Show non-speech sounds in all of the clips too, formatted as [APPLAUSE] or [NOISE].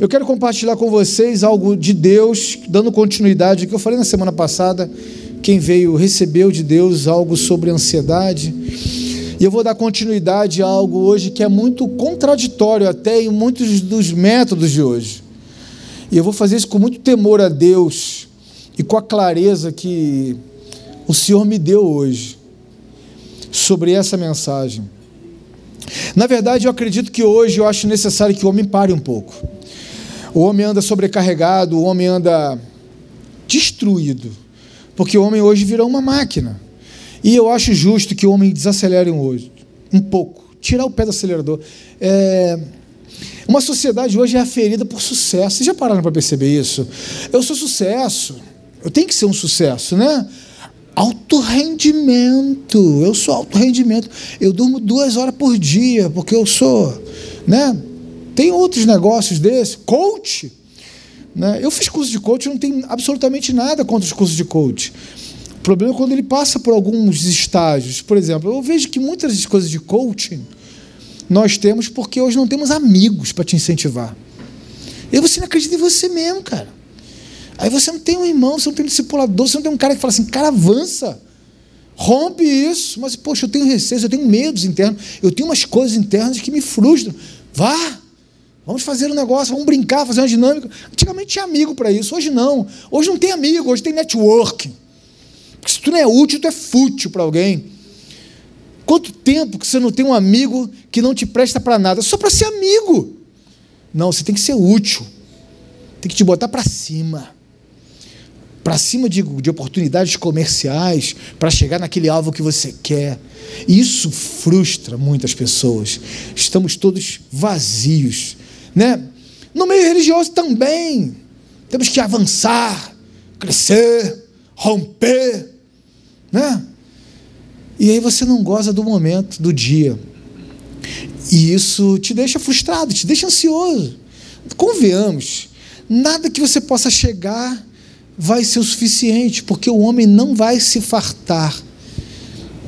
Eu quero compartilhar com vocês algo de Deus, dando continuidade ao que eu falei na semana passada. Quem veio recebeu de Deus algo sobre ansiedade. E eu vou dar continuidade a algo hoje que é muito contraditório até em muitos dos métodos de hoje. E eu vou fazer isso com muito temor a Deus e com a clareza que o Senhor me deu hoje sobre essa mensagem. Na verdade, eu acredito que hoje eu acho necessário que o homem pare um pouco. O homem anda sobrecarregado, o homem anda destruído, porque o homem hoje virou uma máquina. E eu acho justo que o homem desacelere hoje, um pouco, tirar o pé do acelerador. É... Uma sociedade hoje é aferida por sucesso. Vocês já pararam para perceber isso? Eu sou sucesso. Eu tenho que ser um sucesso, né? Alto rendimento. Eu sou alto rendimento. Eu durmo duas horas por dia, porque eu sou, né? Tem outros negócios desses. Coach. Né? Eu fiz curso de coach, não tenho absolutamente nada contra os cursos de coach. O problema é quando ele passa por alguns estágios. Por exemplo, eu vejo que muitas das coisas de coaching nós temos porque hoje não temos amigos para te incentivar. E você não acredita em você mesmo, cara. Aí você não tem um irmão, você não tem um discipulador, você não tem um cara que fala assim, cara, avança. Rompe isso. Mas, poxa, eu tenho receios, eu tenho medos internos, eu tenho umas coisas internas que me frustram. Vá! Vamos fazer um negócio, vamos brincar, fazer uma dinâmica. Antigamente tinha amigo para isso, hoje não. Hoje não tem amigo, hoje tem networking. Porque se tu não é útil, tu é fútil para alguém. Quanto tempo que você não tem um amigo que não te presta para nada? Só para ser amigo. Não, você tem que ser útil. Tem que te botar para cima para cima de, de oportunidades comerciais, para chegar naquele alvo que você quer. Isso frustra muitas pessoas. Estamos todos vazios. Né? No meio religioso também. Temos que avançar, crescer, romper. Né? E aí você não goza do momento, do dia. E isso te deixa frustrado, te deixa ansioso. Convenhamos, nada que você possa chegar vai ser o suficiente, porque o homem não vai se fartar.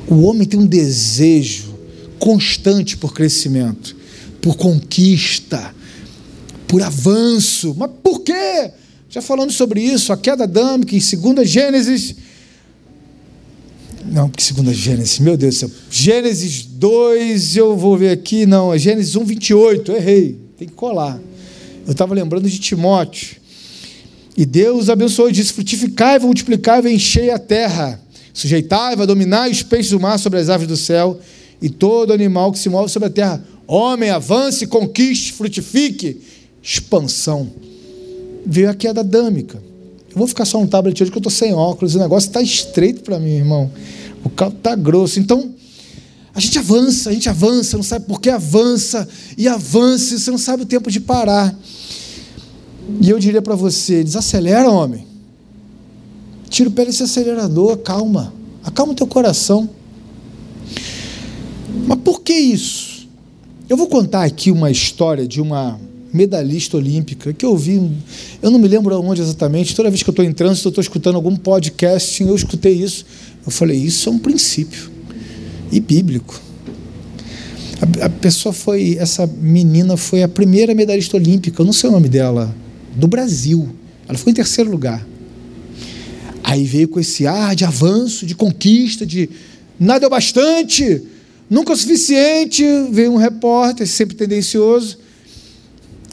O homem tem um desejo constante por crescimento, por conquista, por avanço. Mas por quê? Já falando sobre isso, a queda adâmica em 2 Gênesis. Não, porque 2 Gênesis, meu Deus do céu. Gênesis 2, eu vou ver aqui, não, é Gênesis 1, 28, errei, tem que colar. Eu estava lembrando de Timóteo. E Deus abençoou e disse: Frutificai, multiplicai enchei a terra. Sujeitai, vai dominar os peixes do mar sobre as aves do céu e todo animal que se move sobre a terra. Homem, avance, conquiste, frutifique. Expansão. Veio a queda dâmica. Eu vou ficar só um tablet hoje que eu estou sem óculos. O negócio está estreito para mim, irmão. O carro está grosso. Então, a gente avança, a gente avança, não sabe por que avança e avança, e você não sabe o tempo de parar. E eu diria para você: desacelera, homem. Tira o pé desse acelerador, calma. Acalma o teu coração. Mas por que isso? Eu vou contar aqui uma história de uma medalhista olímpica que eu vi, eu não me lembro onde exatamente, toda vez que eu estou em trânsito, eu estou escutando algum podcast, eu escutei isso. Eu falei, isso é um princípio. E bíblico. A, a pessoa foi, essa menina foi a primeira medalhista olímpica, eu não sei o nome dela do Brasil. Ela ficou em terceiro lugar. Aí veio com esse ar de avanço, de conquista, de nada é o bastante, nunca é o suficiente. Veio um repórter, sempre tendencioso.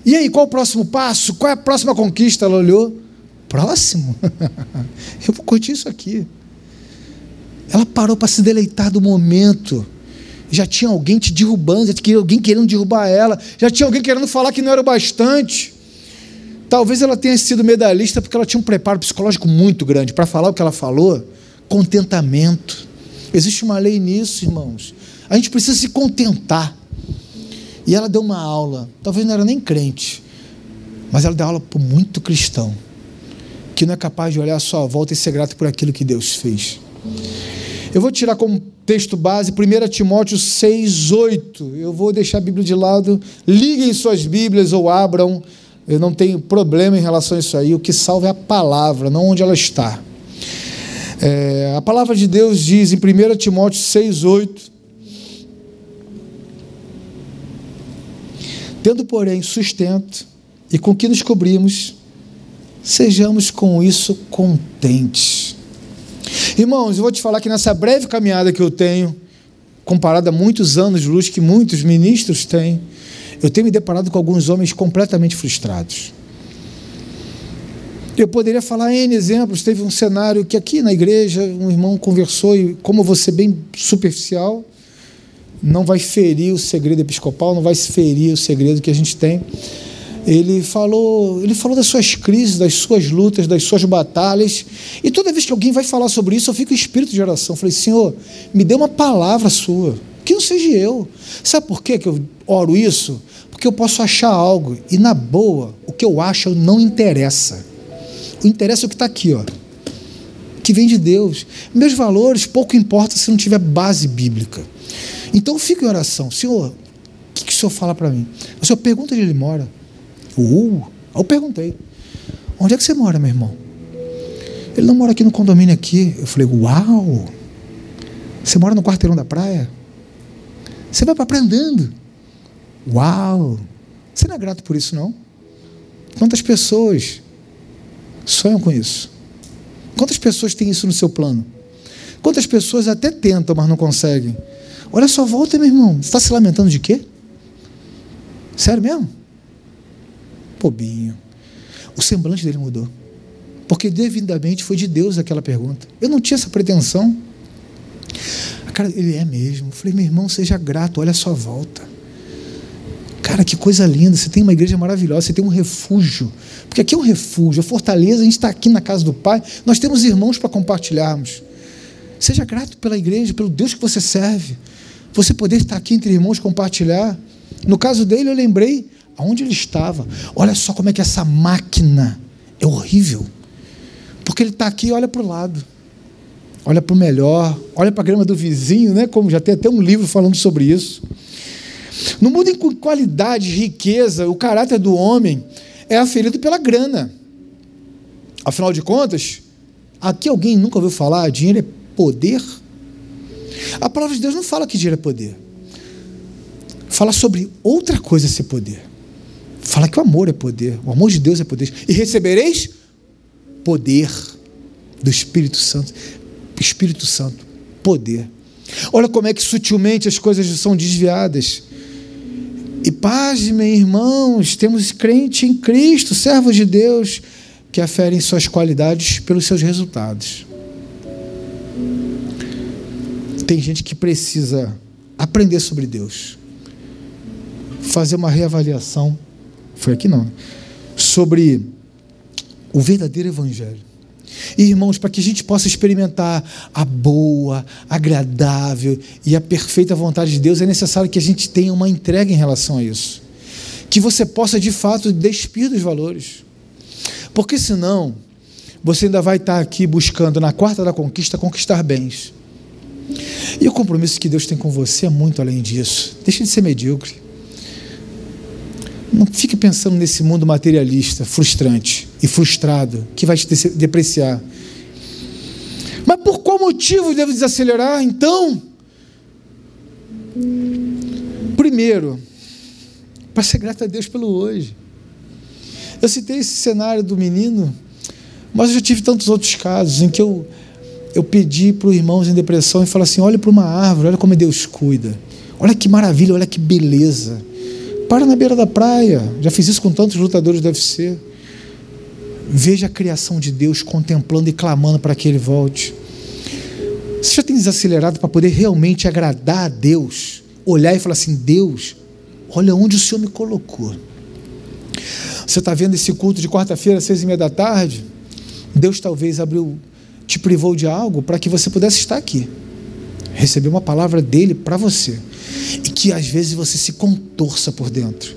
E aí, qual o próximo passo? Qual é a próxima conquista? Ela olhou. Próximo? [LAUGHS] Eu vou curtir isso aqui. Ela parou para se deleitar do momento. Já tinha alguém te derrubando, já tinha alguém querendo derrubar ela, já tinha alguém querendo falar que não era o bastante. Talvez ela tenha sido medalhista porque ela tinha um preparo psicológico muito grande para falar o que ela falou. Contentamento. Existe uma lei nisso, irmãos. A gente precisa se contentar. E ela deu uma aula, talvez não era nem crente, mas ela deu aula para muito cristão, que não é capaz de olhar a sua volta e ser grato por aquilo que Deus fez. Eu vou tirar como texto base 1 Timóteo 6, 8. Eu vou deixar a Bíblia de lado. Liguem suas Bíblias ou abram eu não tenho problema em relação a isso aí. O que salva é a palavra, não onde ela está. É, a palavra de Deus diz em 1 Timóteo 6,8: Tendo, porém, sustento e com que nos cobrimos, sejamos com isso contentes. Irmãos, eu vou te falar que nessa breve caminhada que eu tenho, comparada a muitos anos luz que muitos ministros têm, eu tenho me deparado com alguns homens completamente frustrados. Eu poderia falar N exemplos. Teve um cenário que aqui na igreja um irmão conversou e, como você bem superficial, não vai ferir o segredo episcopal, não vai ferir o segredo que a gente tem. Ele falou, ele falou das suas crises, das suas lutas, das suas batalhas. E toda vez que alguém vai falar sobre isso, eu fico espírito de oração. Eu falei, Senhor, me dê uma palavra sua, que não seja eu. Sabe por quê que eu oro isso? Porque eu posso achar algo, e na boa, o que eu acho não interessa. O interessa é o que está aqui, ó, que vem de Deus. Meus valores pouco importa se não tiver base bíblica. Então fico em oração, Senhor, o que, que o Senhor fala para mim? O Senhor pergunta onde ele mora. Uh, eu perguntei, onde é que você mora, meu irmão? Ele não mora aqui no condomínio aqui. Eu falei, uau! Você mora no quarteirão da praia? Você vai para aprendendo. Uau! Você não é grato por isso, não? Quantas pessoas sonham com isso? Quantas pessoas têm isso no seu plano? Quantas pessoas até tentam, mas não conseguem? Olha só, volta, meu irmão. Você está se lamentando de quê? Sério mesmo? Pobinho. O semblante dele mudou. Porque devidamente foi de Deus aquela pergunta. Eu não tinha essa pretensão. Cara, ele é mesmo. Eu falei, meu irmão, seja grato, olha a sua volta. Cara, que coisa linda. Você tem uma igreja maravilhosa, você tem um refúgio. Porque aqui é um refúgio, a fortaleza, a gente está aqui na casa do Pai, nós temos irmãos para compartilharmos. Seja grato pela igreja, pelo Deus que você serve. Você poder estar aqui entre irmãos compartilhar. No caso dele, eu lembrei aonde ele estava. Olha só como é que essa máquina é horrível. Porque ele está aqui e olha para o lado. Olha para o melhor, olha para a grama do vizinho, né? Como já tem até um livro falando sobre isso. No mundo em qualidade, riqueza, o caráter do homem é aferido pela grana. Afinal de contas, aqui alguém nunca ouviu falar, dinheiro é poder? A palavra de Deus não fala que dinheiro é poder. Fala sobre outra coisa ser poder. Fala que o amor é poder, o amor de Deus é poder. E recebereis poder do Espírito Santo. Espírito Santo, poder. Olha como é que sutilmente as coisas são desviadas. E pasmem, irmãos, temos crente em Cristo, servos de Deus, que aferem suas qualidades pelos seus resultados. Tem gente que precisa aprender sobre Deus, fazer uma reavaliação, foi aqui não, sobre o verdadeiro Evangelho. Irmãos, para que a gente possa experimentar a boa, agradável e a perfeita vontade de Deus, é necessário que a gente tenha uma entrega em relação a isso. Que você possa de fato despir dos valores. Porque senão, você ainda vai estar aqui buscando na quarta da conquista conquistar bens. E o compromisso que Deus tem com você é muito além disso. Deixe de ser medíocre. Não fique pensando nesse mundo materialista, frustrante e frustrado, que vai te depreciar. Mas por qual motivo devo desacelerar? Então, primeiro, para ser grato a Deus pelo hoje. Eu citei esse cenário do menino, mas eu já tive tantos outros casos em que eu, eu pedi para os irmãos em depressão e falei assim: olha para uma árvore, olha como Deus cuida, olha que maravilha, olha que beleza. Para na beira da praia. Já fiz isso com tantos lutadores do UFC. Veja a criação de Deus contemplando e clamando para que Ele volte. Você já tem desacelerado para poder realmente agradar a Deus? Olhar e falar assim: Deus, olha onde o Senhor me colocou. Você está vendo esse culto de quarta-feira, às seis e meia da tarde? Deus talvez abriu, te privou de algo para que você pudesse estar aqui, receber uma palavra dele para você e que às vezes você se contorça por dentro.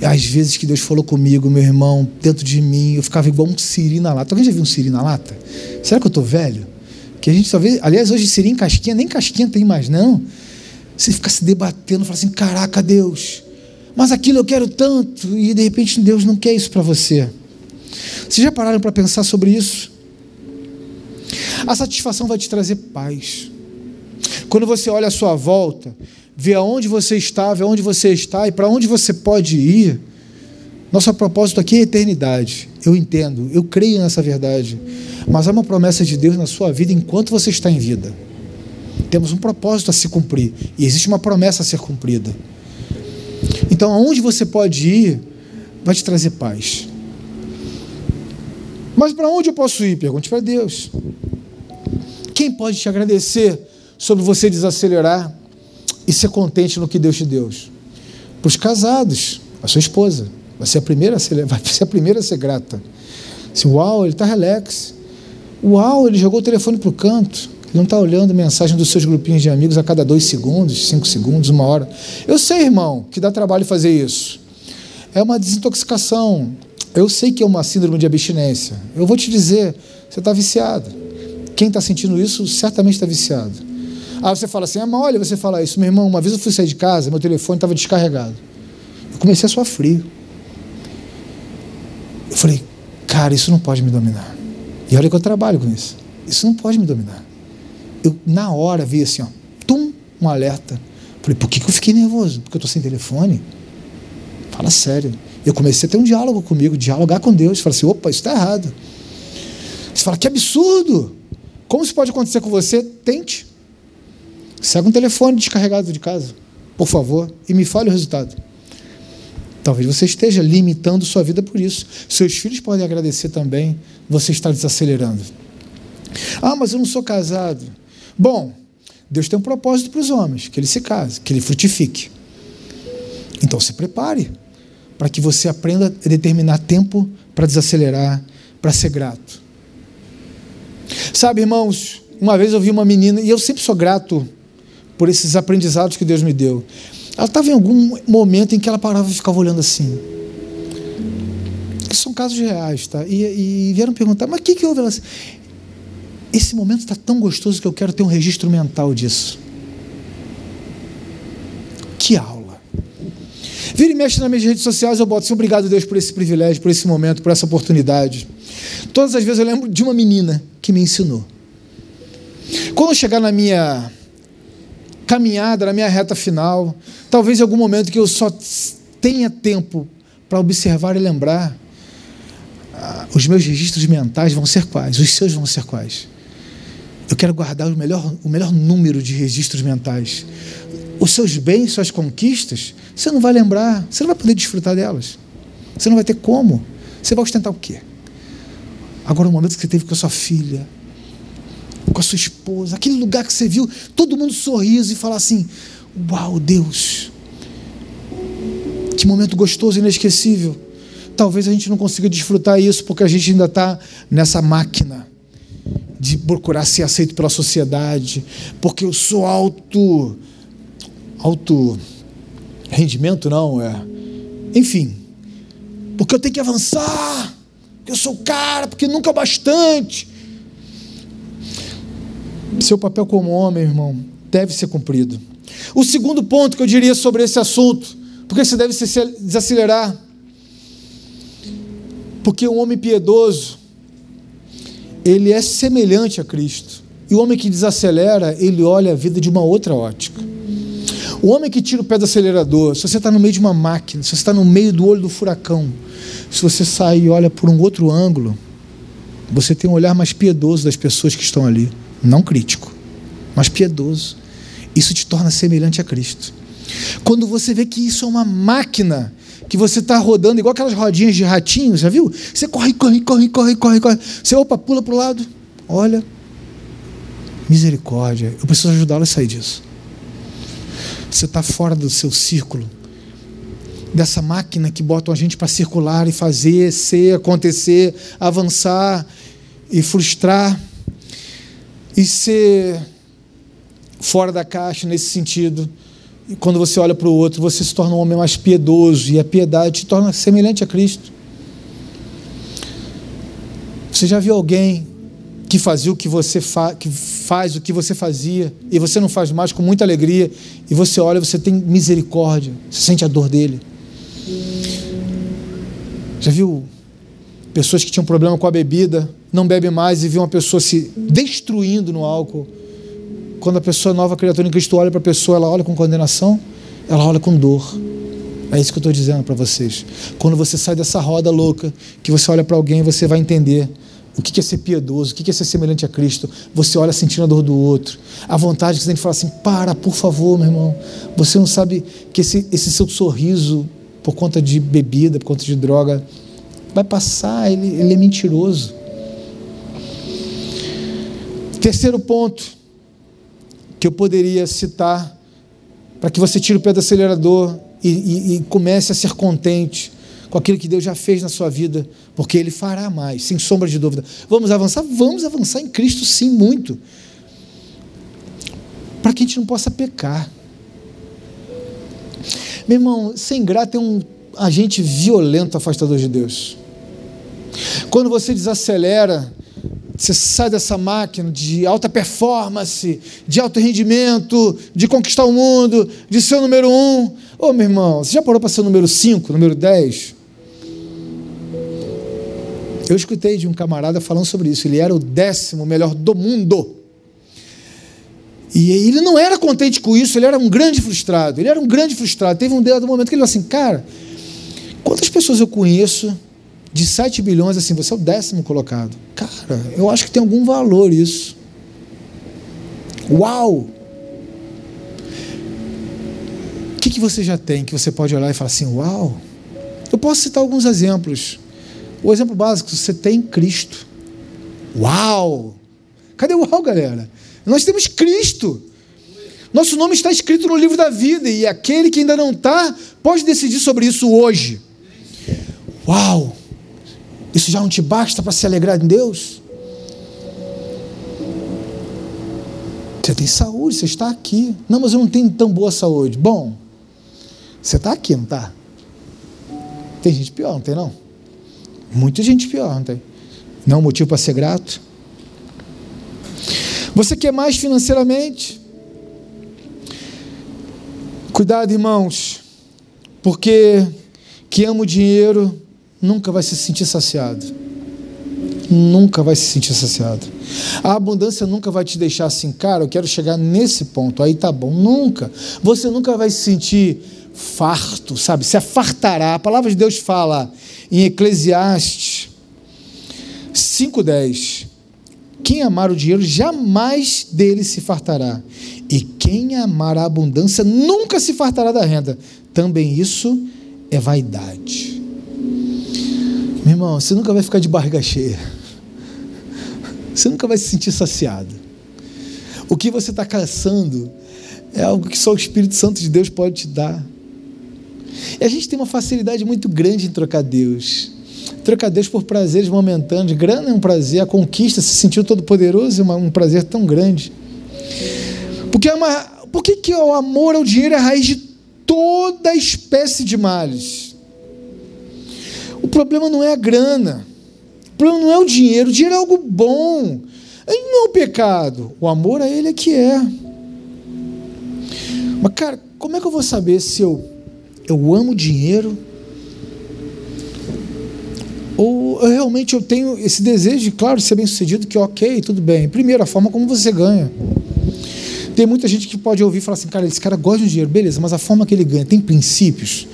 Às vezes que Deus falou comigo, meu irmão, dentro de mim, eu ficava igual um siri na lata. Alguém já viu um siri na lata? Será que eu estou velho? Que a gente só vê, aliás, hoje siri em casquinha, nem casquinha tem mais, não. Você fica se debatendo, fala assim: caraca, Deus, mas aquilo eu quero tanto, e de repente Deus não quer isso para você. Vocês já pararam para pensar sobre isso? A satisfação vai te trazer paz. Quando você olha à sua volta, vê aonde você está, vê onde você está e para onde você pode ir, Nosso propósito aqui é eternidade. Eu entendo, eu creio nessa verdade. Mas há uma promessa de Deus na sua vida enquanto você está em vida. Temos um propósito a se cumprir e existe uma promessa a ser cumprida. Então, aonde você pode ir, vai te trazer paz. Mas para onde eu posso ir? Pergunte para Deus. Quem pode te agradecer sobre você desacelerar e ser contente no que Deus te deu? Para os casados, a sua esposa. Vai ser a primeira a ser, [LAUGHS] vai ser, a primeira a ser grata. Assim, uau, ele está relax. Uau, ele jogou o telefone para o canto. Ele não está olhando mensagem dos seus grupinhos de amigos a cada dois segundos, cinco segundos, uma hora. Eu sei, irmão, que dá trabalho fazer isso. É uma desintoxicação. Eu sei que é uma síndrome de abstinência. Eu vou te dizer, você está viciado. Quem está sentindo isso certamente está viciado. Ah, você fala assim, ah, mas olha, você fala isso, meu irmão, uma vez eu fui sair de casa, meu telefone estava descarregado. Eu comecei a frio. Eu falei, cara, isso não pode me dominar. E olha que eu trabalho com isso. Isso não pode me dominar. Eu, na hora, vi assim, ó, tum, um alerta. Falei, por que, que eu fiquei nervoso? Porque eu estou sem telefone? Fala sério. Eu comecei a ter um diálogo comigo, dialogar com Deus. Falei assim, opa, isso está errado. Você fala, que absurdo! Como isso pode acontecer com você? Tente. Segue um telefone descarregado de casa, por favor, e me fale o resultado. Talvez você esteja limitando sua vida por isso. Seus filhos podem agradecer também você está desacelerando. Ah, mas eu não sou casado. Bom, Deus tem um propósito para os homens, que ele se case, que ele frutifique. Então se prepare para que você aprenda a determinar tempo para desacelerar, para ser grato. Sabe, irmãos, uma vez eu vi uma menina, e eu sempre sou grato por esses aprendizados que Deus me deu. Ela estava em algum momento em que ela parava e ficava olhando assim. São casos reais, tá? E, e vieram perguntar, mas o que, que houve? Ela, esse momento está tão gostoso que eu quero ter um registro mental disso. Que aula. Vira e mexe nas minhas redes sociais, eu boto assim, obrigado Deus por esse privilégio, por esse momento, por essa oportunidade. Todas as vezes eu lembro de uma menina que me ensinou. Quando eu chegar na minha caminhada, na minha reta final, talvez em algum momento que eu só tenha tempo para observar e lembrar, ah, os meus registros mentais vão ser quais? Os seus vão ser quais? Eu quero guardar o melhor, o melhor número de registros mentais. Os seus bens, suas conquistas, você não vai lembrar, você não vai poder desfrutar delas. Você não vai ter como. Você vai ostentar o quê? Agora, o momento que você teve com a sua filha, com a sua esposa, aquele lugar que você viu, todo mundo sorriso e falar assim: Uau, Deus, que momento gostoso e inesquecível. Talvez a gente não consiga desfrutar isso porque a gente ainda está nessa máquina de procurar ser aceito pela sociedade, porque eu sou alto, alto rendimento, não é? Enfim, porque eu tenho que avançar, porque eu sou cara, porque nunca é bastante. Seu papel como homem, irmão, deve ser cumprido. O segundo ponto que eu diria sobre esse assunto, porque você deve se desacelerar, porque um homem piedoso, ele é semelhante a Cristo. E o homem que desacelera, ele olha a vida de uma outra ótica. O homem que tira o pé do acelerador, se você está no meio de uma máquina, se você está no meio do olho do furacão, se você sai e olha por um outro ângulo, você tem um olhar mais piedoso das pessoas que estão ali. Não crítico, mas piedoso. Isso te torna semelhante a Cristo. Quando você vê que isso é uma máquina que você está rodando igual aquelas rodinhas de ratinho, já viu? Você corre, corre, corre, corre, corre, corre. Você opa, pula para o lado. Olha, misericórdia, eu preciso ajudá-lo a sair disso. Você está fora do seu círculo, dessa máquina que bota a gente para circular e fazer, ser, acontecer, avançar e frustrar e ser fora da caixa nesse sentido. E quando você olha para o outro, você se torna um homem mais piedoso e a piedade te torna semelhante a Cristo. Você já viu alguém que fazia o que você fa que faz o que você fazia e você não faz mais com muita alegria e você olha, você tem misericórdia, você sente a dor dele. Já viu pessoas que tinham problema com a bebida, não bebe mais e vê uma pessoa se destruindo no álcool? Quando a pessoa nova criatura em Cristo olha para a pessoa, ela olha com condenação, ela olha com dor. É isso que eu estou dizendo para vocês. Quando você sai dessa roda louca, que você olha para alguém, você vai entender o que é ser piedoso, o que é ser semelhante a Cristo. Você olha sentindo a dor do outro. A vontade que você tem de falar assim: para, por favor, meu irmão. Você não sabe que esse, esse seu sorriso, por conta de bebida, por conta de droga, vai passar, ele, ele é mentiroso. Terceiro ponto que eu poderia citar para que você tire o pé do acelerador e, e, e comece a ser contente com aquilo que Deus já fez na sua vida, porque Ele fará mais, sem sombra de dúvida. Vamos avançar? Vamos avançar em Cristo, sim, muito. Para que a gente não possa pecar. Meu irmão, sem graça é um agente violento afastador de Deus. Quando você desacelera, você sai dessa máquina de alta performance, de alto rendimento, de conquistar o mundo, de ser o número um. Ô meu irmão, você já parou para ser o número 5, número 10? Eu escutei de um camarada falando sobre isso. Ele era o décimo melhor do mundo. E ele não era contente com isso, ele era um grande frustrado. Ele era um grande frustrado. Teve um dedo momento que ele falou assim: Cara, quantas pessoas eu conheço de 7 bilhões, assim, você é o décimo colocado. Cara, eu acho que tem algum valor isso. Uau! O que, que você já tem que você pode olhar e falar assim, uau? Eu posso citar alguns exemplos. O exemplo básico, você tem Cristo. Uau! Cadê o uau, galera? Nós temos Cristo. Nosso nome está escrito no livro da vida e aquele que ainda não está pode decidir sobre isso hoje. Uau! Isso já não te basta para se alegrar em Deus? Você tem saúde, você está aqui. Não, mas eu não tenho tão boa saúde. Bom, você está aqui, não está? Tem gente pior, não tem não? Muita gente pior, não tem? Não é motivo para ser grato? Você quer mais financeiramente? Cuidado, irmãos, porque que ama o dinheiro nunca vai se sentir saciado. Nunca vai se sentir saciado. A abundância nunca vai te deixar assim, cara, eu quero chegar nesse ponto, aí tá bom. Nunca. Você nunca vai se sentir farto, sabe? Se afartará. A palavra de Deus fala em Eclesiastes 5,10: Quem amar o dinheiro jamais dele se fartará, e quem amar a abundância nunca se fartará da renda. Também isso é vaidade. Meu irmão, você nunca vai ficar de barriga cheia. Você nunca vai se sentir saciado. O que você está caçando é algo que só o Espírito Santo de Deus pode te dar. E a gente tem uma facilidade muito grande em trocar Deus. Trocar Deus por prazeres momentâneos. Grana é um prazer, a conquista, se sentir todo-poderoso é um prazer tão grande. Porque é uma, por que, que o amor ao dinheiro é a raiz de toda espécie de males? O problema não é a grana. O problema não é o dinheiro. O dinheiro é algo bom. Ele não é um pecado. O amor a ele é que é. Mas, cara, como é que eu vou saber se eu, eu amo dinheiro? Ou eu, realmente eu tenho esse desejo de, claro, ser bem sucedido, que ok, tudo bem. Primeiro, a forma como você ganha. Tem muita gente que pode ouvir e falar assim, cara, esse cara gosta de dinheiro, beleza, mas a forma que ele ganha tem princípios.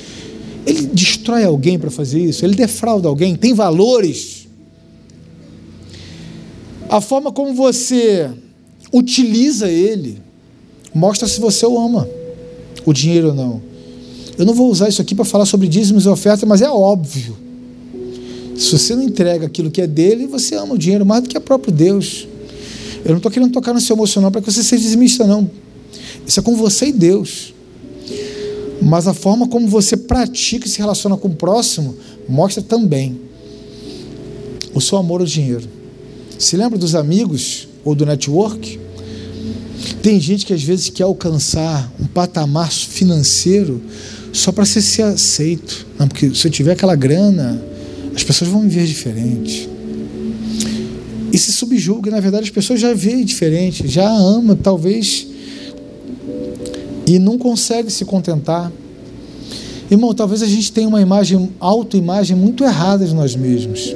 Ele destrói alguém para fazer isso, ele defrauda alguém, tem valores. A forma como você utiliza ele mostra se você o ama, o dinheiro ou não. Eu não vou usar isso aqui para falar sobre dízimos e ofertas, mas é óbvio. Se você não entrega aquilo que é dele, você ama o dinheiro mais do que o próprio Deus. Eu não estou querendo tocar no seu emocional para que você seja dizimista, não. Isso é com você e Deus mas a forma como você pratica e se relaciona com o próximo mostra também o seu amor ao dinheiro. Se lembra dos amigos ou do network? Tem gente que às vezes quer alcançar um patamar financeiro só para ser, ser aceito. Não, porque se eu tiver aquela grana, as pessoas vão me ver diferente. E se subjuga, na verdade as pessoas já veem diferente, já amam, talvez e não consegue se contentar. Irmão, talvez a gente tenha uma imagem, autoimagem muito errada de nós mesmos.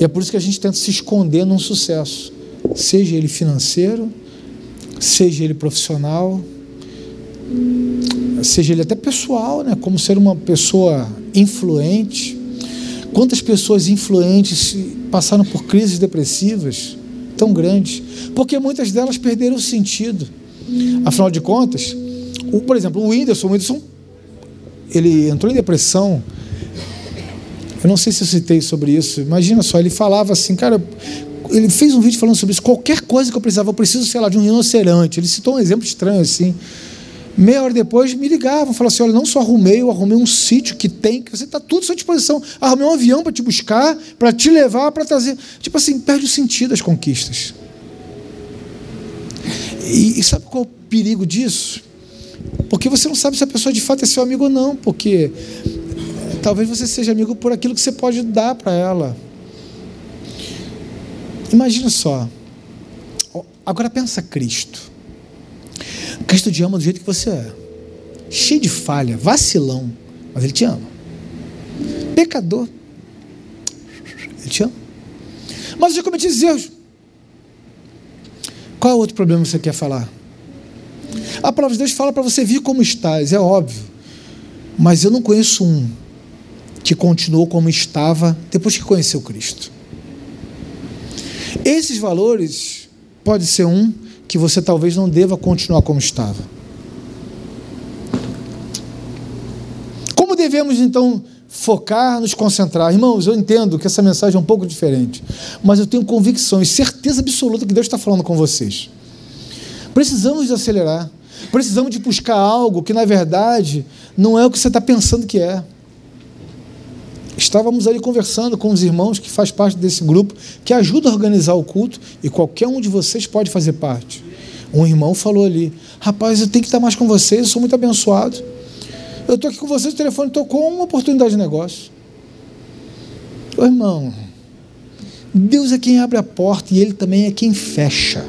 E é por isso que a gente tenta se esconder num sucesso, seja ele financeiro, seja ele profissional, seja ele até pessoal, né, como ser uma pessoa influente. Quantas pessoas influentes passaram por crises depressivas tão grandes? Porque muitas delas perderam o sentido. Afinal de contas, o, por exemplo, o Whindersson, o Whindersson, ele entrou em depressão. Eu não sei se eu citei sobre isso. Imagina só, ele falava assim, cara, ele fez um vídeo falando sobre isso. Qualquer coisa que eu precisava, eu preciso, sei lá, de um rinoceronte. Ele citou um exemplo estranho assim. Meia hora depois me ligavam, falavam assim: olha, não só arrumei, eu arrumei um sítio que tem, que você está tudo à sua disposição. Arrumei um avião para te buscar, para te levar, para trazer. Tipo assim, perde o sentido as conquistas. E, e sabe qual é o perigo disso? Porque você não sabe se a pessoa de fato é seu amigo ou não, porque eh, talvez você seja amigo por aquilo que você pode dar para ela. Imagina só. Agora pensa Cristo. Cristo te ama do jeito que você é. Cheio de falha, vacilão, mas Ele te ama. Pecador, Ele te ama. Mas eu já cometi erros. Qual é o outro problema que você quer falar? A palavra de Deus fala para você vir como estás, é óbvio. Mas eu não conheço um que continuou como estava depois que conheceu Cristo. Esses valores pode ser um que você talvez não deva continuar como estava. Como devemos então focar, nos concentrar? Irmãos, eu entendo que essa mensagem é um pouco diferente, mas eu tenho convicção e certeza absoluta que Deus está falando com vocês. Precisamos acelerar, precisamos de buscar algo que na verdade não é o que você está pensando que é. Estávamos ali conversando com os irmãos que faz parte desse grupo, que ajuda a organizar o culto, e qualquer um de vocês pode fazer parte. Um irmão falou ali: Rapaz, eu tenho que estar mais com vocês, eu sou muito abençoado. Eu estou aqui com vocês, o telefone tocou uma oportunidade de negócio. Ô irmão, Deus é quem abre a porta e Ele também é quem fecha.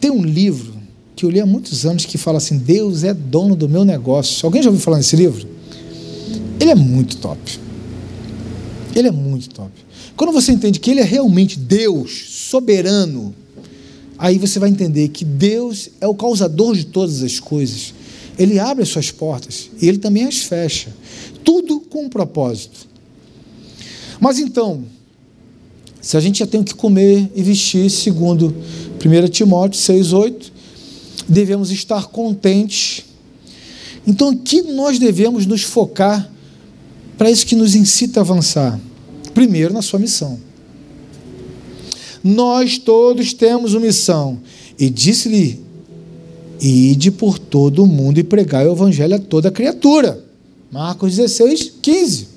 Tem um livro que eu li há muitos anos que fala assim: Deus é dono do meu negócio. Alguém já ouviu falar nesse livro? Ele é muito top. Ele é muito top. Quando você entende que Ele é realmente Deus, soberano, aí você vai entender que Deus é o causador de todas as coisas. Ele abre as suas portas e Ele também as fecha. Tudo com um propósito. Mas então, se a gente já tem o que comer e vestir, segundo 1 Timóteo 6,8, devemos estar contentes. Então, aqui nós devemos nos focar para isso que nos incita a avançar. Primeiro, na sua missão. Nós todos temos uma missão. E disse-lhe: Ide por todo o mundo e pregai o evangelho a toda criatura. Marcos 16, 15.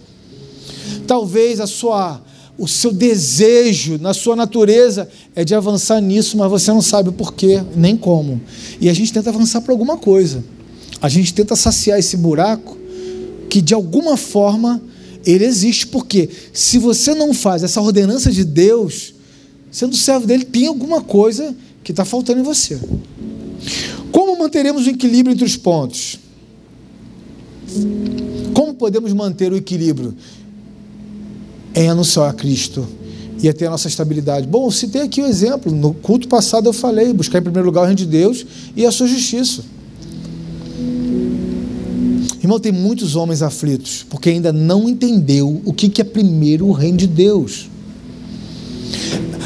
Talvez a sua, o seu desejo, na sua natureza, é de avançar nisso, mas você não sabe o porquê, nem como. E a gente tenta avançar para alguma coisa. A gente tenta saciar esse buraco que de alguma forma ele existe, porque se você não faz essa ordenança de Deus, sendo servo dele, tem alguma coisa que está faltando em você. Como manteremos o equilíbrio entre os pontos? Como podemos manter o equilíbrio em anunciar a Cristo e ter a nossa estabilidade? Bom, citei aqui o exemplo. No culto passado eu falei: buscar em primeiro lugar o reino de Deus e a sua justiça. Irmão, tem muitos homens aflitos, porque ainda não entendeu o que é primeiro o reino de Deus.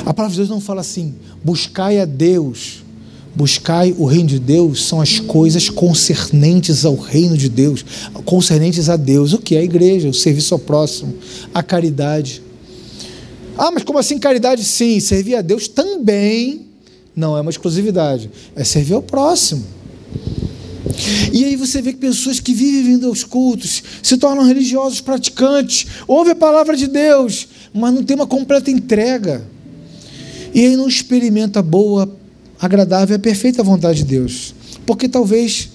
A palavra de Deus não fala assim, buscai a Deus, buscai o reino de Deus, são as coisas concernentes ao reino de Deus, concernentes a Deus. O que é a igreja? O serviço ao próximo, a caridade. Ah, mas como assim caridade? Sim, servir a Deus também não é uma exclusividade, é servir ao próximo. E aí você vê que pessoas que vivem vindo aos cultos se tornam religiosos praticantes, ouvem a palavra de Deus, mas não tem uma completa entrega. E aí não experimenta a boa, agradável e a perfeita vontade de Deus. Porque talvez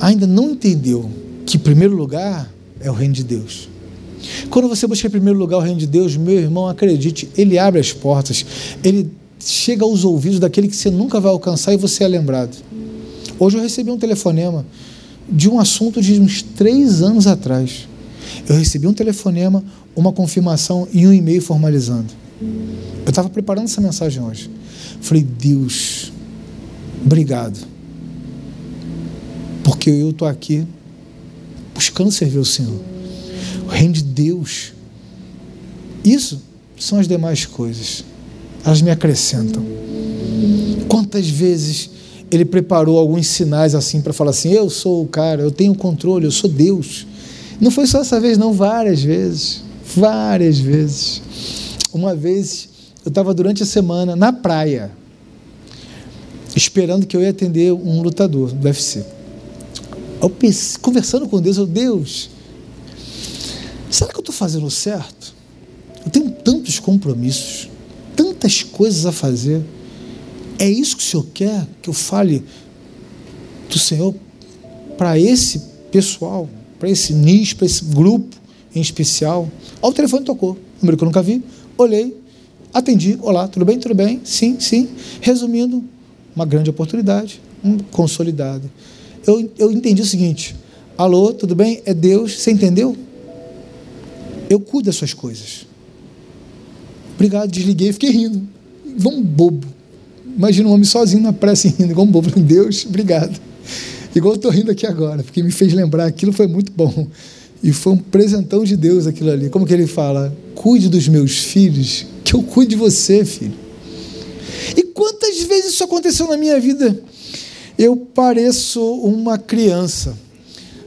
ainda não entendeu que primeiro lugar é o reino de Deus. Quando você busca em primeiro lugar o reino de Deus, meu irmão, acredite, ele abre as portas, ele chega aos ouvidos daquele que você nunca vai alcançar e você é lembrado. Hoje eu recebi um telefonema de um assunto de uns três anos atrás. Eu recebi um telefonema, uma confirmação e um e-mail formalizando. Eu estava preparando essa mensagem hoje. Falei, Deus, obrigado. Porque eu estou aqui buscando servir o Senhor. O reino de Deus. Isso são as demais coisas. Elas me acrescentam. Quantas vezes ele preparou alguns sinais assim para falar assim: eu sou o cara, eu tenho controle, eu sou Deus. Não foi só essa vez, não, várias vezes. Várias vezes. Uma vez eu estava durante a semana na praia, esperando que eu ia atender um lutador do UFC. Eu pensei, conversando com Deus, eu, Deus, será que eu estou fazendo certo? Eu tenho tantos compromissos, tantas coisas a fazer. É isso que o Senhor quer que eu fale do Senhor para esse pessoal, para esse nicho, para esse grupo em especial? Ó, o telefone tocou, número que eu nunca vi, olhei, atendi, olá, tudo bem, tudo bem? Sim, sim. Resumindo, uma grande oportunidade, um consolidado. Eu, eu entendi o seguinte: alô, tudo bem? É Deus, você entendeu? Eu cuido das suas coisas. Obrigado, desliguei, fiquei rindo. Vamos bobo. Imagina um homem sozinho na pressa rindo, igual um bobo. [LAUGHS] Deus, obrigado. Igual eu estou rindo aqui agora, porque me fez lembrar, aquilo foi muito bom. E foi um presentão de Deus aquilo ali. Como que ele fala? Cuide dos meus filhos, que eu cuide de você, filho. E quantas vezes isso aconteceu na minha vida? Eu pareço uma criança,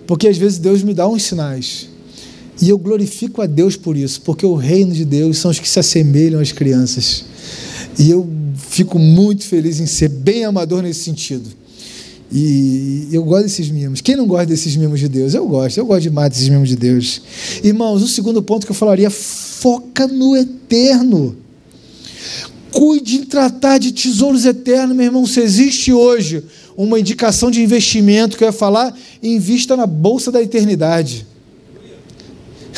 porque às vezes Deus me dá uns sinais. E eu glorifico a Deus por isso, porque o reino de Deus são os que se assemelham às crianças. E eu fico muito feliz em ser bem amador nesse sentido. E eu gosto desses mimos. Quem não gosta desses mimos de Deus? Eu gosto, eu gosto demais desses mimos de Deus. Irmãos, o segundo ponto que eu falaria, foca no eterno. Cuide em tratar de tesouros eternos, meu irmão. Se existe hoje uma indicação de investimento que eu ia falar, invista na bolsa da eternidade.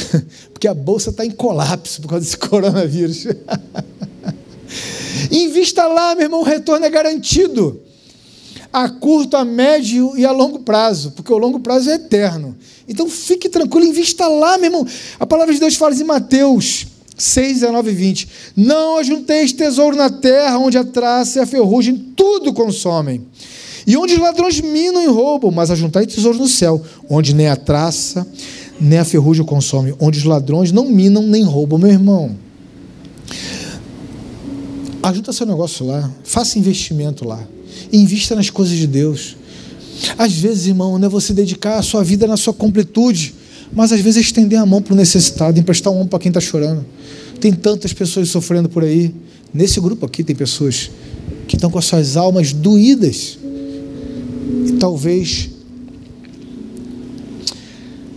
[LAUGHS] Porque a bolsa está em colapso por causa desse coronavírus. [LAUGHS] Invista lá, meu irmão, o retorno é garantido. A curto, a médio e a longo prazo, porque o longo prazo é eterno. Então fique tranquilo, invista lá, meu irmão. A palavra de Deus fala em Mateus 6, 19 e 20. Não ajunteis tesouro na terra, onde a traça e a ferrugem tudo consomem. E onde os ladrões minam e roubam, mas ajuntai tesouro no céu, onde nem a traça, nem a ferrugem consome, onde os ladrões não minam nem roubam, meu irmão. Ajuda seu negócio lá, faça investimento lá, invista nas coisas de Deus. Às vezes, irmão, não é você dedicar a sua vida na sua completude, mas às vezes é estender a mão para o necessitado, emprestar um ombro para quem está chorando. Tem tantas pessoas sofrendo por aí. Nesse grupo aqui tem pessoas que estão com as suas almas doídas. E talvez,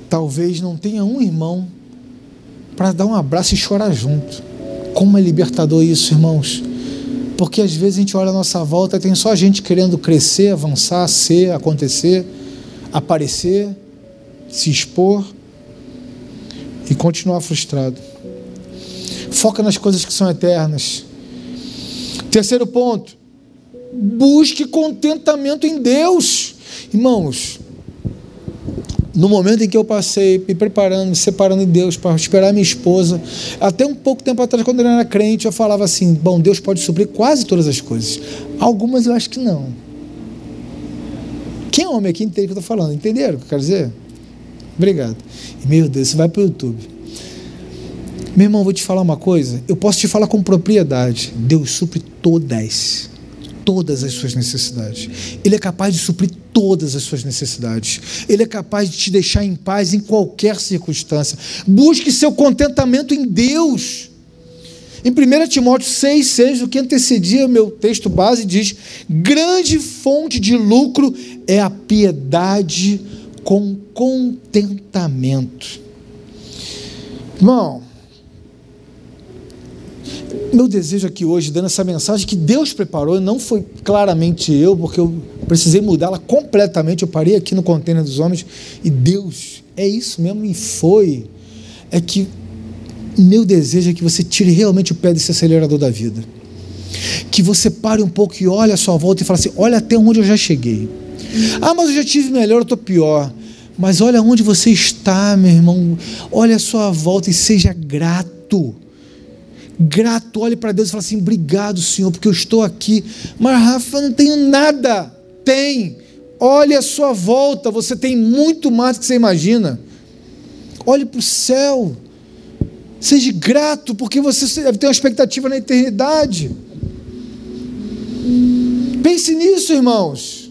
talvez não tenha um irmão para dar um abraço e chorar junto. Como é libertador isso, irmãos? Porque às vezes a gente olha a nossa volta e tem só gente querendo crescer, avançar, ser, acontecer, aparecer, se expor e continuar frustrado. Foca nas coisas que são eternas. Terceiro ponto, busque contentamento em Deus. Irmãos, no momento em que eu passei me preparando, me separando de Deus para esperar minha esposa, até um pouco tempo atrás, quando eu era crente, eu falava assim: bom, Deus pode suprir quase todas as coisas. Algumas eu acho que não. Quem é homem aqui entende o que eu estou falando? Entenderam o que eu quero dizer? Obrigado. Meu Deus, isso vai para o YouTube. Meu irmão, vou te falar uma coisa. Eu posso te falar com propriedade. Deus supre todas todas as suas necessidades. Ele é capaz de suprir todas as suas necessidades. Ele é capaz de te deixar em paz em qualquer circunstância. Busque seu contentamento em Deus. Em 1 Timóteo 6, 6, o que antecedia meu texto base, diz: grande fonte de lucro é a piedade com contentamento. Irmão, meu desejo aqui hoje, dando essa mensagem que Deus preparou, não foi claramente eu, porque eu precisei mudá-la completamente. Eu parei aqui no container dos homens e Deus, é isso mesmo, e foi. É que meu desejo é que você tire realmente o pé desse acelerador da vida. Que você pare um pouco e olhe a sua volta e fale assim: olha até onde eu já cheguei. Ah, mas eu já tive melhor, eu estou pior. Mas olha onde você está, meu irmão. Olha a sua volta e seja grato grato, olhe para Deus e fale assim: obrigado, Senhor, porque eu estou aqui. Mas, Rafa, não tenho nada. Tem. Olhe a sua volta, você tem muito mais do que você imagina. Olhe para o céu. Seja grato, porque você deve ter uma expectativa na eternidade. Pense nisso, irmãos.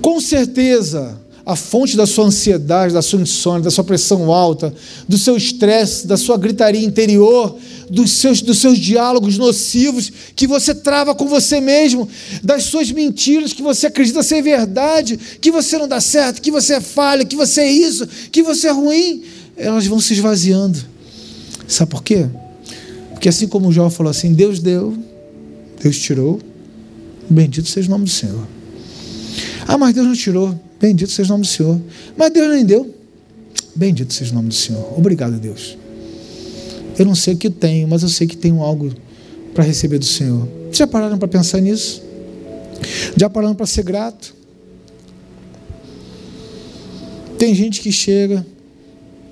Com certeza, a fonte da sua ansiedade, da sua insônia, da sua pressão alta, do seu estresse, da sua gritaria interior, dos seus, dos seus diálogos nocivos que você trava com você mesmo, das suas mentiras que você acredita ser verdade, que você não dá certo, que você é falha, que você é isso, que você é ruim, elas vão se esvaziando. Sabe por quê? Porque assim como o Jó falou assim: Deus deu, Deus tirou, bendito seja o nome do Senhor. Ah, mas Deus não tirou. Bendito seja o nome do Senhor. Mas Deus nem deu. Bendito seja o nome do Senhor. Obrigado, Deus. Eu não sei o que tenho, mas eu sei que tenho algo para receber do Senhor. Já pararam para pensar nisso? Já pararam para ser grato? Tem gente que chega,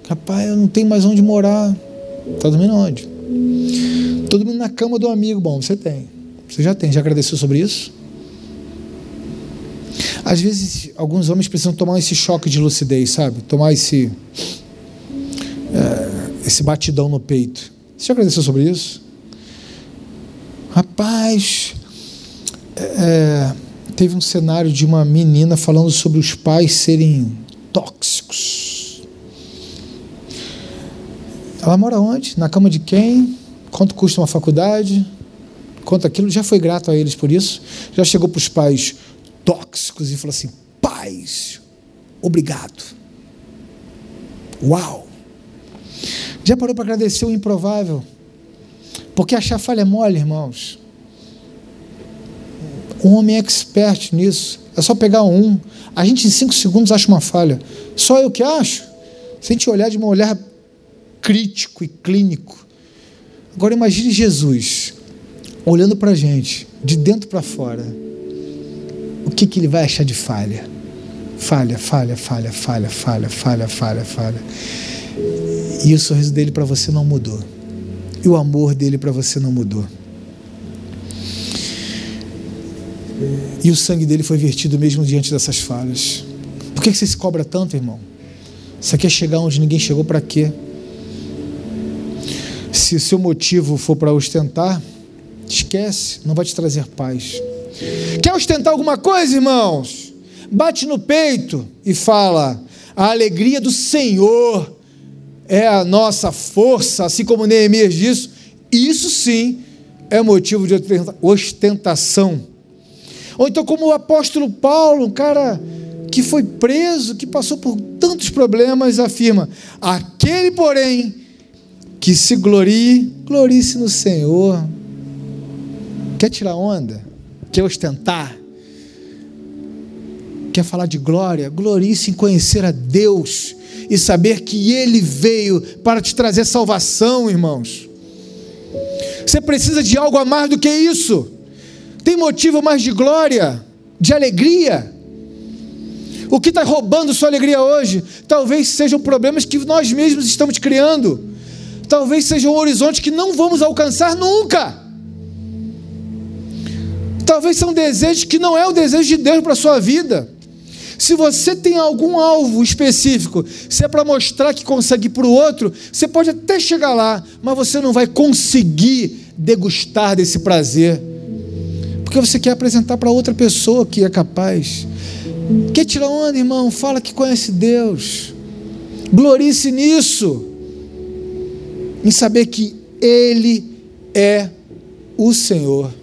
rapaz, eu não tenho mais onde morar. Está dormindo onde? Estou dormindo na cama do amigo. Bom, você tem. Você já tem. Já agradeceu sobre isso? Às vezes, alguns homens precisam tomar esse choque de lucidez, sabe? Tomar esse, é, esse batidão no peito. Você já agradeceu sobre isso? Rapaz, é, teve um cenário de uma menina falando sobre os pais serem tóxicos. Ela mora onde? Na cama de quem? Quanto custa uma faculdade? Quanto aquilo? Já foi grato a eles por isso? Já chegou para os pais tóxicos e falou assim: paz, obrigado. Uau! Já parou para agradecer o improvável? Porque achar falha é mole, irmãos. Um homem é expert nisso. É só pegar um. A gente em cinco segundos acha uma falha. Só eu que acho. Se a gente olhar de um olhar crítico e clínico. Agora imagine Jesus olhando para a gente, de dentro para fora o que, que ele vai achar de falha? Falha, falha, falha, falha, falha, falha, falha, falha. E o sorriso dele para você não mudou. E o amor dele para você não mudou. E o sangue dele foi vertido mesmo diante dessas falhas. Por que você se cobra tanto, irmão? Você quer chegar onde ninguém chegou para quê? Se o seu motivo for para ostentar, esquece, não vai te trazer paz. Quer ostentar alguma coisa, irmãos? Bate no peito e fala: a alegria do Senhor é a nossa força, assim como Neemias disse. Isso sim é motivo de ostentação. Ou então, como o apóstolo Paulo, um cara que foi preso, que passou por tantos problemas, afirma: aquele, porém, que se glorie, glorie-se no Senhor. Quer tirar onda? Quer ostentar, quer falar de glória, glorie-se em conhecer a Deus e saber que Ele veio para te trazer salvação, irmãos. Você precisa de algo a mais do que isso. Tem motivo mais de glória, de alegria. O que está roubando sua alegria hoje? Talvez sejam problemas que nós mesmos estamos criando. Talvez seja um horizonte que não vamos alcançar nunca. Talvez são desejos que não é o desejo de Deus para a sua vida. Se você tem algum alvo específico, se é para mostrar que consegue para o outro, você pode até chegar lá, mas você não vai conseguir degustar desse prazer. Porque você quer apresentar para outra pessoa que é capaz. Quer tirar onda, irmão? Fala que conhece Deus. Glorice nisso. Em saber que Ele é o Senhor.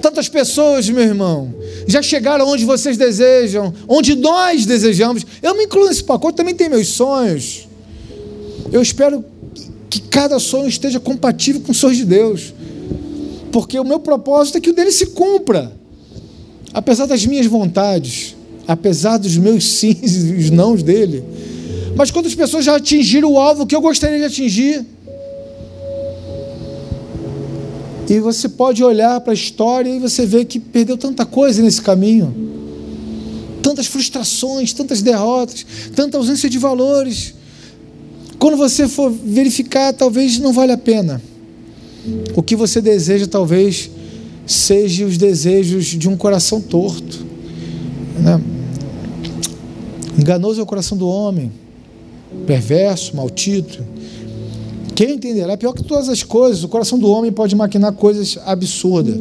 Tantas pessoas, meu irmão, já chegaram onde vocês desejam, onde nós desejamos. Eu me incluo nesse pacote, também tenho meus sonhos. Eu espero que cada sonho esteja compatível com os sonhos de Deus. Porque o meu propósito é que o dele se cumpra. Apesar das minhas vontades, apesar dos meus sims e os nãos dele. Mas quantas pessoas já atingiram o alvo que eu gostaria de atingir? E você pode olhar para a história e você vê que perdeu tanta coisa nesse caminho. Tantas frustrações, tantas derrotas, tanta ausência de valores. Quando você for verificar, talvez não vale a pena. O que você deseja talvez seja os desejos de um coração torto. Né? Enganoso é o coração do homem, perverso, maldito. Quem entenderá? Pior que todas as coisas, o coração do homem pode maquinar coisas absurdas.